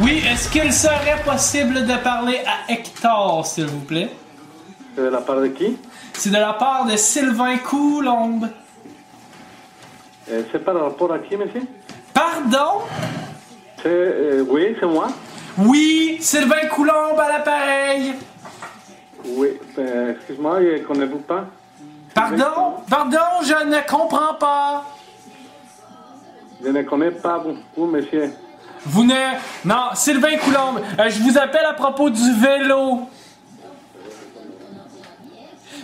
Oui, est-ce qu'il serait possible de parler à Hector, s'il vous plaît? C'est de la part de qui? C'est de la part de Sylvain Coulombe. Euh, C'est par rapport à qui, monsieur? Pardon? C'est, euh, Oui, c'est moi. Oui, Sylvain Coulombe à l'appareil. Oui, euh, excuse-moi, je ne connais-vous pas? Pardon? Pardon, je ne comprends pas. Je ne connais pas beaucoup, monsieur. Vous ne... Non, Sylvain Coulombe, euh, je vous appelle à propos du vélo.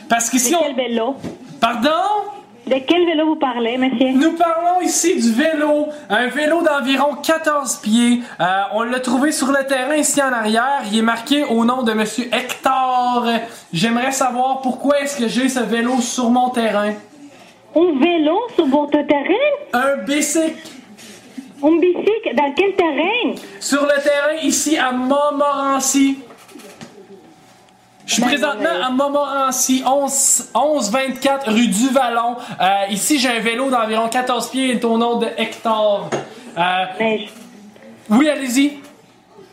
Parce qu'ici, De on... quel vélo? Pardon? De quel vélo vous parlez, monsieur? Nous parlons ici du vélo, un vélo d'environ 14 pieds. Euh, on l'a trouvé sur le terrain ici en arrière. Il est marqué au nom de Monsieur Hector. J'aimerais savoir pourquoi est-ce que j'ai ce vélo sur mon terrain. Un vélo sur votre terrain? Un bicycle Un bicycle Dans quel terrain? Sur le terrain ici à Montmorency. Je suis Ben, présentement à Montmorency, 11, 1124 rue du Vallon. Euh, ici, j'ai un vélo d'environ 14 pieds et au nom de Hector. Euh, je- oui, allez-y.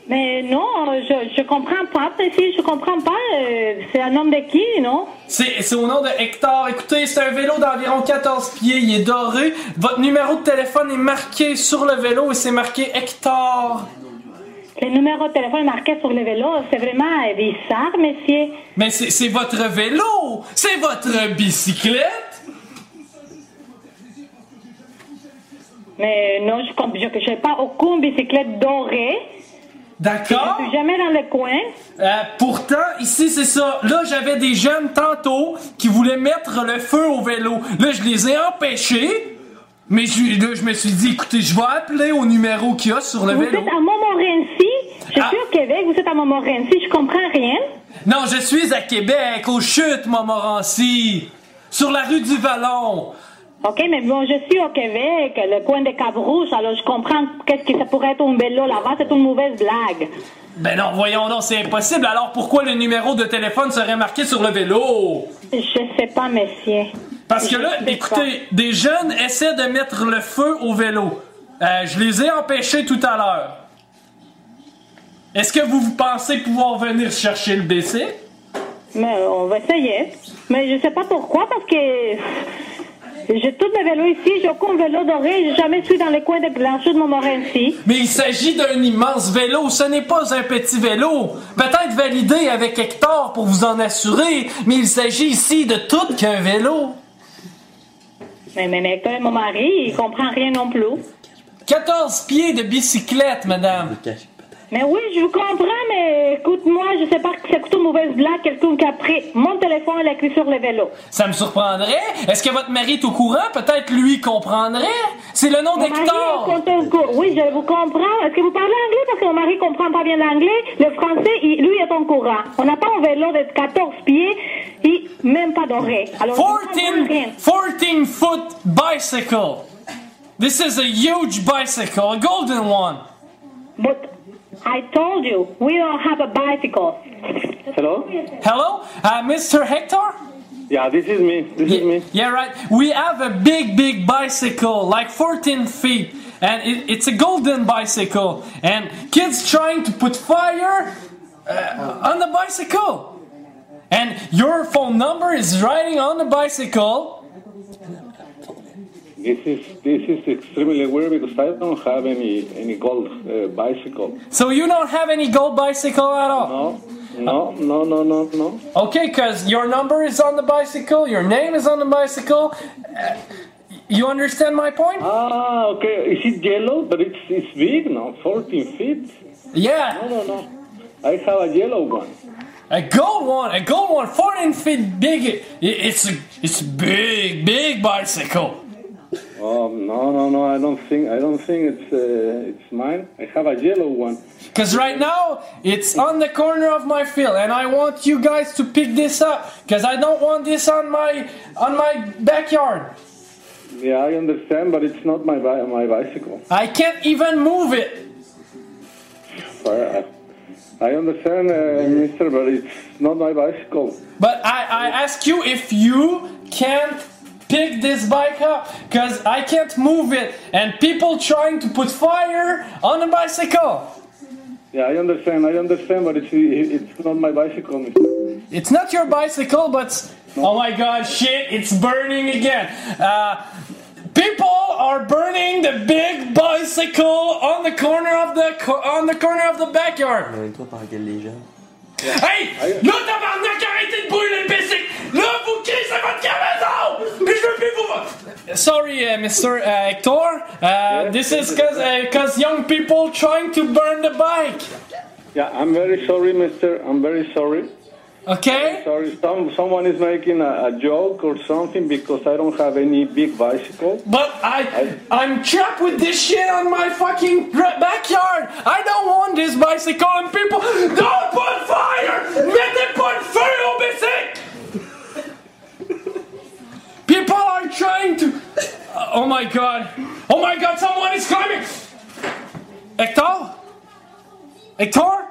Mais non, je, je comprends pas, monsieur, je comprends pas. euh, c'est un nom de qui, non? C'est c'est au nom de Hector. Écoutez, c'est un vélo d'environ 14 pieds. Il est doré. Votre numéro de téléphone est marqué sur le vélo et c'est marqué Hector. Le numéro de téléphone marqué sur le vélo, c'est vraiment bizarre, monsieur. Mais c'est c'est votre vélo. C'est votre bicyclette. Mais non, je n'ai pas aucune bicyclette dorée. D'accord. Je suis jamais dans le coin. Euh, pourtant, ici, c'est ça. Là, j'avais des jeunes tantôt qui voulaient mettre le feu au vélo. Là, je les ai empêchés. Mais je, là, je me suis dit, écoutez, je vais appeler au numéro qu'il y a sur le Vous vélo. êtes à Montmorency? Je suis Ah. au Québec, vous êtes à Montmorency, je comprends rien. Non, je suis à Québec, aux chutes, Montmorency. Sur la rue du Vallon. OK, mais bon, je suis au Québec, le coin de Cap-Rouge, alors je comprends qu'est-ce que ça pourrait être un vélo là-bas, c'est une mauvaise blague. Ben non, voyons non, c'est impossible. Alors pourquoi le numéro de téléphone serait marqué sur le vélo? Je sais pas, monsieur. Parce que Je là, écoutez, des jeunes essaient de mettre le feu au vélo. Euh, je les ai empêchés tout à l'heure. Est-ce que vous, vous pensez pouvoir venir chercher le BC? Mais on va essayer. Mais je sais pas pourquoi, parce que j'ai tous mes vélos ici, j'ai aucun vélo doré, j'ai jamais suis dans les coins de Blanchot de Montmorency. Mais il s'agit d'un immense vélo, ce n'est pas un petit vélo. Peut-être validé avec Hector pour vous en assurer, mais il s'agit ici de tout qu'un vélo. Mais, mais, mais quand même, mon mari, il comprend rien non plus. 14 pieds de bicyclette, madame. Mais oui, je vous comprends, mais écoute-moi, je sais pas que c'est une mauvaise blague, quelqu'un qui a pris mon téléphone et l'a écrit sur le vélo. Ça me surprendrait. Est-ce que votre mari est au courant? Peut-être lui comprendrait. C'est le nom d'Hector. au. Oui, je vous comprends. Est-ce que vous parlez anglais? Parce que mon mari comprend pas bien l'anglais. Le français, il- lui, est en courant. On n'a pas un vélo de 14 pieds et même pas doré. Alors, je comprends rien. 14, 14 foot bicycle. This is a huge bicycle, a golden one. But I told you, we don't have a bicycle. Hello? Hello, uh, Mr. Hector? Yeah, this is me. This is me. Yeah, right. We have a big, big bicycle, like 14 feet, and it, it's a golden bicycle. And kids trying to put fire uh, on the bicycle. And your phone number is riding on the bicycle. This is this is extremely weird because I don't have any any gold uh, bicycle. So you don't have any gold bicycle at all? No, no, no, no, no, no. Okay, because your number is on the bicycle, your name is on the bicycle. Uh, You understand my point? Ah, okay. Is it yellow? But it's it's big now, 14 feet. Yeah. No, no, no. I have a yellow one. A gold one, a gold one, 14 feet big. It's a, it's a big, big bicycle. Oh no, no, no. I don't think I don't think it's uh, it's mine. I have a yellow one. Cause right now it's on the corner of my field, and I want you guys to pick this up. Cause I don't want this on my on my backyard. Yeah, I understand, but it's not my bi- my bicycle. I can't even move it. I, I understand, uh, Mister, but it's not my bicycle. But I, I ask you if you can't pick this bike up, cause I can't move it, and people trying to put fire on a bicycle. Yeah, I understand. I understand, but it's it's not my bicycle, Mister. It's not your bicycle, but oh my god, shit! It's burning again. Uh, people are burning the big bicycle on the corner of the on the corner of the backyard. Hey! Là, tabarnak, arrêtez de brûler le bicycle! Là, vous crissez votre maison! Puis je veux plus vous... Sorry, uh, Mr. Uh, Hector. Uh, this is cause, uh, cause young people trying to burn the bike. Yeah, I'm very sorry, Mister. I'm very sorry. Okay? Sorry, some someone is making a, a joke or something because I don't have any big bicycle. But I, I'm trapped with this shit on my fucking backyard. I don't want this bicycle and people don't put fire. Pas de feu au bicycle. People are trying to. Oh my god. Oh my god, someone is coming. Hector? Hector?